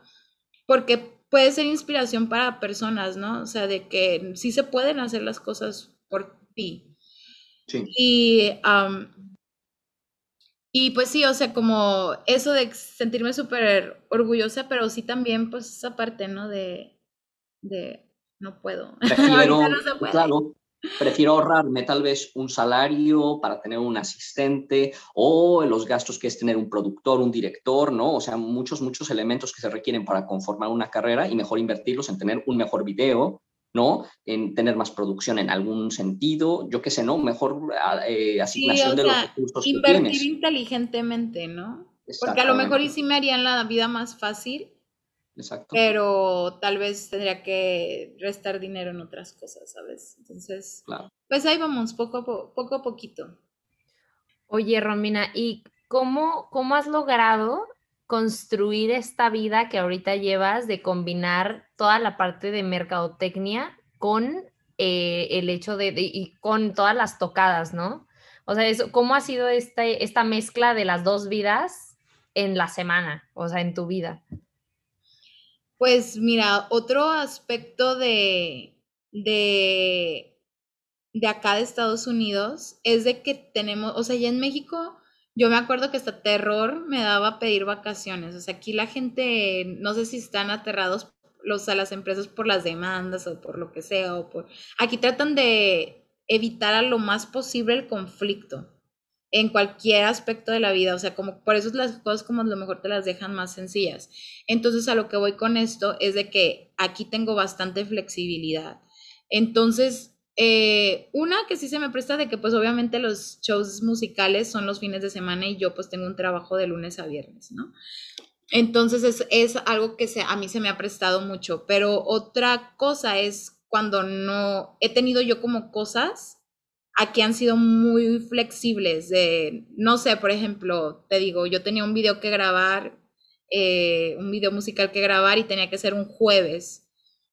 porque puede ser inspiración para personas, ¿no? O sea, de que sí se pueden hacer las cosas por ti. Sí. Y, y pues sí, o sea, como eso de sentirme súper orgullosa, pero sí también, pues esa parte, ¿no? De, de no puedo. no puede. Claro, Prefiero ahorrarme tal vez un salario para tener un asistente o los gastos que es tener un productor, un director, ¿no? O sea, muchos, muchos elementos que se requieren para conformar una carrera y mejor invertirlos en tener un mejor video, ¿no? En tener más producción en algún sentido, yo qué sé, ¿no? Mejor eh, asignación de los recursos invertir que tienes. inteligentemente, ¿no? Porque a lo mejor y sí me harían la vida más fácil Exacto. Pero tal vez tendría que restar dinero en otras cosas, ¿sabes? Entonces, pues ahí vamos, poco a, poco a poquito. Oye, Romina, ¿y cómo, cómo has logrado construir esta vida que ahorita llevas de combinar toda la parte de mercadotecnia con eh, el hecho de, y con todas las tocadas, ¿no? O sea, eso, ¿cómo ha sido este, esta mezcla de las dos vidas en la semana, o sea, en tu vida? Pues mira, otro aspecto de, de, de acá de Estados Unidos es de que tenemos, o sea, ya en México, yo me acuerdo que hasta terror me daba pedir vacaciones. O sea, aquí la gente, no sé si están aterrados los, a las empresas por las demandas o por lo que sea, o por... Aquí tratan de evitar a lo más posible el conflicto en cualquier aspecto de la vida, o sea, como por eso las cosas como a lo mejor te las dejan más sencillas. Entonces, a lo que voy con esto es de que aquí tengo bastante flexibilidad. Entonces, eh, una que sí se me presta de que pues obviamente los shows musicales son los fines de semana y yo pues tengo un trabajo de lunes a viernes, ¿no? Entonces es, es algo que se, a mí se me ha prestado mucho, pero otra cosa es cuando no he tenido yo como cosas aquí han sido muy flexibles de, no sé, por ejemplo, te digo, yo tenía un video que grabar, eh, un video musical que grabar y tenía que ser un jueves.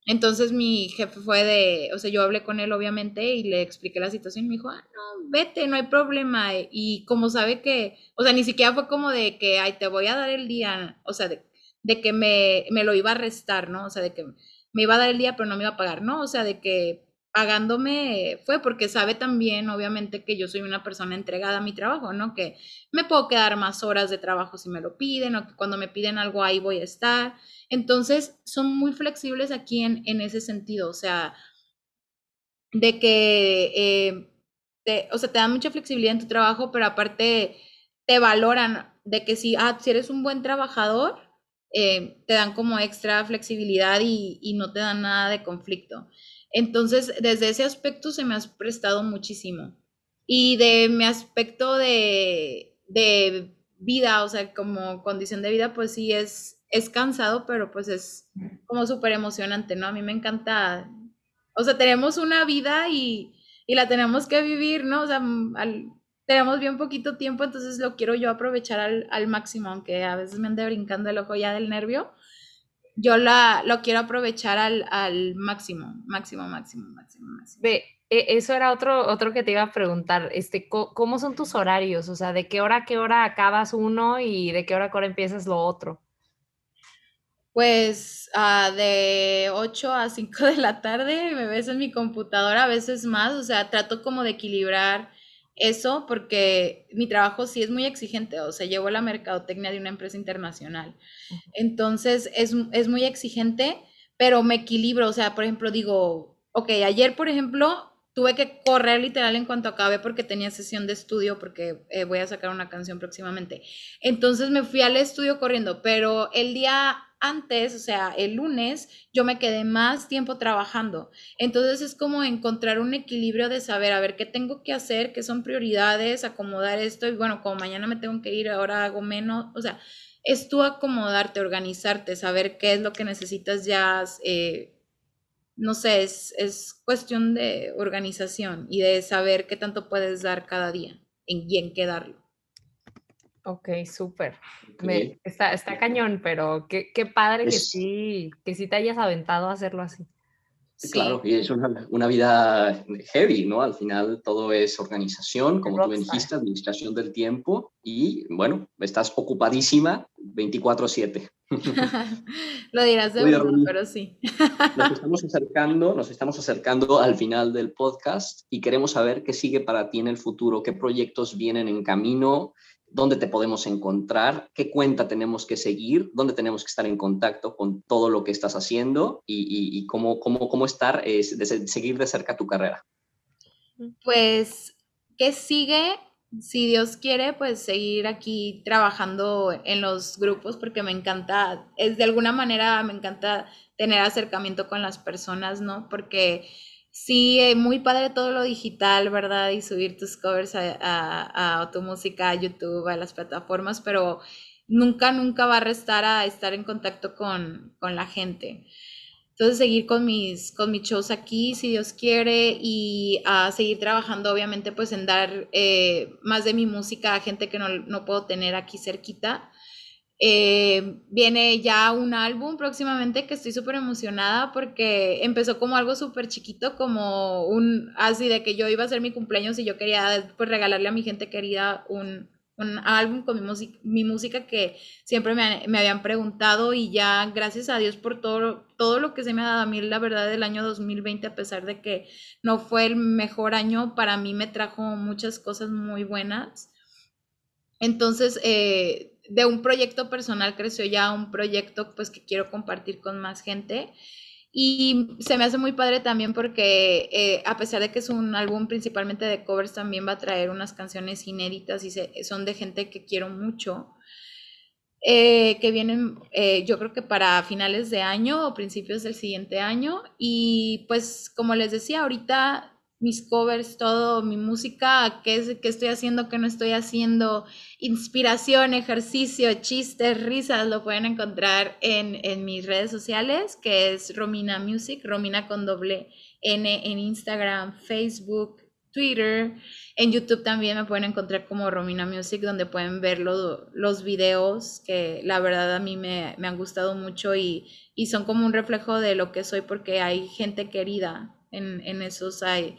Entonces mi jefe fue de, o sea, yo hablé con él obviamente y le expliqué la situación y me dijo, ah, no, vete, no hay problema. Y como sabe que, o sea, ni siquiera fue como de que, ay, te voy a dar el día, o sea, de, de que me, me lo iba a restar, ¿no? O sea, de que me iba a dar el día pero no me iba a pagar, ¿no? O sea, de que pagándome fue porque sabe también, obviamente, que yo soy una persona entregada a mi trabajo, ¿no? Que me puedo quedar más horas de trabajo si me lo piden o que cuando me piden algo ahí voy a estar. Entonces, son muy flexibles aquí en, en ese sentido, o sea, de que, eh, te, o sea, te dan mucha flexibilidad en tu trabajo, pero aparte te valoran de que si, ah, si eres un buen trabajador, eh, te dan como extra flexibilidad y, y no te dan nada de conflicto. Entonces, desde ese aspecto se me ha prestado muchísimo. Y de mi aspecto de, de vida, o sea, como condición de vida, pues sí es, es cansado, pero pues es como súper emocionante, ¿no? A mí me encanta, o sea, tenemos una vida y, y la tenemos que vivir, ¿no? O sea, tenemos bien poquito tiempo, entonces lo quiero yo aprovechar al, al máximo, aunque a veces me ande brincando el ojo ya del nervio, yo la, lo quiero aprovechar al, al máximo, máximo, máximo, máximo, máximo. Ve, e, eso era otro, otro que te iba a preguntar, este, ¿cómo son tus horarios? O sea, ¿de qué hora a qué hora acabas uno y de qué hora a qué hora empiezas lo otro? Pues uh, de 8 a 5 de la tarde me ves en mi computadora, a veces más, o sea, trato como de equilibrar eso porque mi trabajo sí es muy exigente, o sea, llevo la mercadotecnia de una empresa internacional. Entonces, es, es muy exigente, pero me equilibro, o sea, por ejemplo, digo, ok, ayer, por ejemplo, tuve que correr literal en cuanto acabé porque tenía sesión de estudio, porque eh, voy a sacar una canción próximamente. Entonces me fui al estudio corriendo, pero el día antes, o sea, el lunes, yo me quedé más tiempo trabajando. Entonces es como encontrar un equilibrio de saber, a ver, qué tengo que hacer, qué son prioridades, acomodar esto y bueno, como mañana me tengo que ir, ahora hago menos, o sea, es tú acomodarte, organizarte, saber qué es lo que necesitas ya, eh, no sé, es, es, cuestión de organización y de saber qué tanto puedes dar cada día y en qué darlo. Ok, súper. Está, está cañón, pero qué, qué padre que sí, que sí te hayas aventado a hacerlo así. Claro, y es una, una, vida heavy, ¿no? Al final todo es organización, como tú dijiste, administración del tiempo y bueno, estás ocupadísima 24/7. Lo dirás de verdad, pero sí. Nos estamos acercando, nos estamos acercando al final del podcast y queremos saber qué sigue para ti en el futuro, qué proyectos vienen en camino, dónde te podemos encontrar, qué cuenta tenemos que seguir, dónde tenemos que estar en contacto con todo lo que estás haciendo y, cómo, cómo, cómo, estar, eh, seguir de cerca tu carrera. Pues, ¿qué sigue? Si Dios quiere, pues seguir aquí trabajando en los grupos porque me encanta, es de alguna manera me encanta tener acercamiento con las personas, ¿no? Porque Sí, eh, muy padre todo lo digital, ¿verdad? Y subir tus covers a, tu música a YouTube, a las plataformas, pero nunca, nunca va a restar a estar en contacto con, la gente. Entonces, seguir con mis, con mis shows aquí, si Dios quiere, y a seguir trabajando, obviamente, pues en dar eh, más de mi música a gente que no, no puedo tener aquí cerquita. Eh, viene ya un álbum próximamente que estoy súper emocionada porque empezó como algo súper chiquito, como un, así de que yo iba a hacer mi cumpleaños y yo quería pues regalarle a mi gente querida un, un álbum con mi, música, que siempre me, me, habían preguntado y ya gracias a Dios por todo, todo lo que se me ha dado a mí, la verdad, del año 2020, a pesar de que no fue el mejor año, para mí me trajo muchas cosas muy buenas. Entonces, eh, de un proyecto personal creció ya un proyecto pues que quiero compartir con más gente. Y se me hace muy padre también porque eh, a pesar de que es un álbum principalmente de covers, también va a traer unas canciones inéditas y son de gente que quiero mucho, eh, que vienen eh, yo creo que para finales de año o principios del siguiente año. Y pues como les decía, ahorita mis covers, todo, mi música, qué, es, qué estoy haciendo, qué no estoy haciendo, inspiración, ejercicio, chistes, risas, lo pueden encontrar en, en, mis redes sociales, que es Romina Music, Romina con doble N en Instagram, Facebook, Twitter. En YouTube también me pueden encontrar como Romina Music, donde pueden ver los videos que la verdad a mí me, me han gustado mucho y, y, son como un reflejo de lo que soy porque hay gente querida en, en esos, hay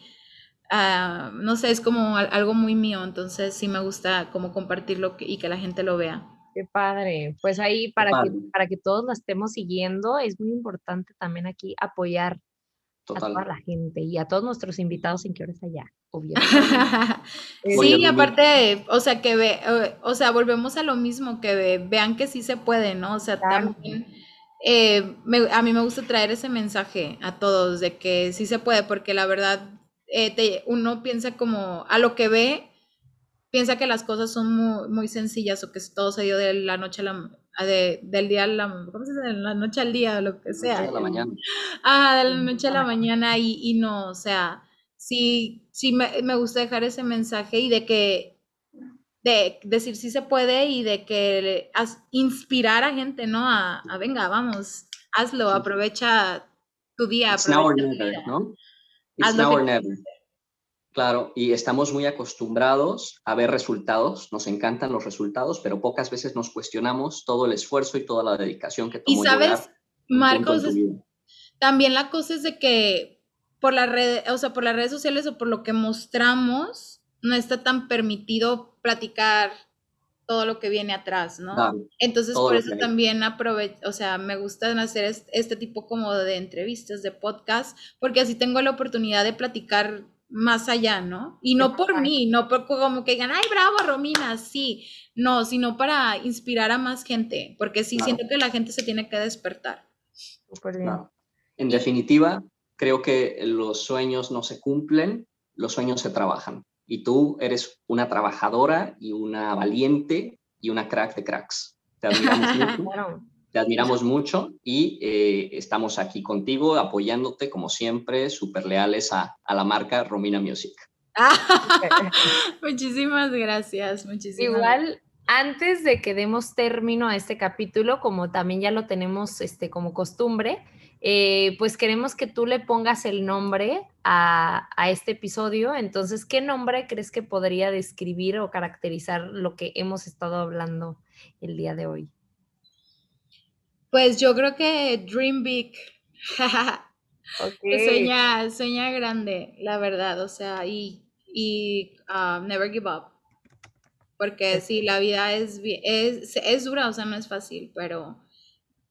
Ah, no sé, es como algo muy mío, entonces sí me gusta como compartirlo y que la gente lo vea. Qué padre. Pues ahí para que, para que todos la estemos siguiendo, es muy importante también aquí apoyar a toda la gente y a todos nuestros invitados en que hora allá, obviamente. sí, aparte, o sea, que ve, o sea, volvemos a lo mismo, que vean que sí se puede, ¿no? O sea, también eh, a mí me gusta traer ese mensaje a todos de que sí se puede, porque la verdad eh, uno piensa como a lo que ve, piensa que las cosas son muy, muy sencillas o que todo se dio de la noche a la de, del día a la, ¿cómo se dice? De la noche al día, lo que sea. De la mañana. Ah, de la noche a la mañana y, y no, o sea, sí, sí me, me, gusta dejar ese mensaje y de que, de decir sí se puede y de que inspirar a gente, ¿no? A, a venga, vamos, hazlo, aprovecha tu día. Aprovecha ¿no? Claro, y estamos muy acostumbrados a ver resultados, nos encantan los resultados, pero pocas veces nos cuestionamos todo el esfuerzo y toda la dedicación que tomó Y sabes, Marcos, también la cosa es de que por la red, o sea, por las redes sociales o por lo que mostramos, no está tan permitido platicar todo lo que viene atrás, ¿no? Entonces, por eso también aprovecho, o sea, me gusta hacer este, tipo como de entrevistas, de podcast, porque así tengo la oportunidad de platicar más allá, ¿no? Y no por mí, no por como que digan, ay, bravo, Romina, sí, no, sino para inspirar a más gente, porque sí siento que la gente se tiene que despertar. En definitiva, creo que los sueños no se cumplen, los sueños se trabajan y tú eres una trabajadora y una valiente y una crack de cracks. Te admiramos mucho. Te admiramos mucho y eh, estamos aquí contigo apoyándote como siempre, súper leales a, a, la marca Romina Music. muchísimas gracias, muchísimas Igual, antes de que demos término a este capítulo, como también ya lo tenemos este, como costumbre, eh, pues queremos que tú le pongas el nombre a, este episodio. Entonces, ¿qué nombre crees que podría describir o caracterizar lo que hemos estado hablando el día de hoy? Pues yo creo que Dream Big. sueña, sueña grande, la verdad. O sea, y, y um, Never Give Up. Porque sí, la vida es, es, es dura, o sea, no es fácil, pero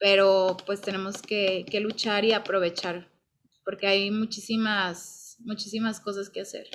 pero pues tenemos que, luchar y aprovechar, porque hay muchísimas, muchísimas cosas que hacer.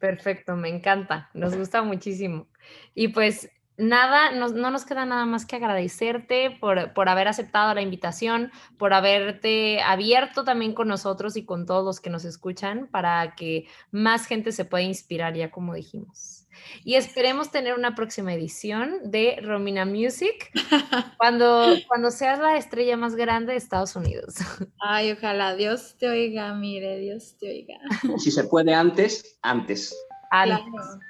Perfecto, me encanta, nos gusta muchísimo. Y pues nada, no, nos queda nada más que agradecerte por, por, haber aceptado la invitación, por haberte abierto también con nosotros y con todos los que nos escuchan para que más gente se pueda inspirar, ya como dijimos. Y esperemos tener una próxima edición de Romina Music cuando, cuando seas la estrella más grande de Estados Unidos. Ay, ojalá Dios te oiga, mire, Dios te oiga. Si se puede antes, antes. Antes. Claro.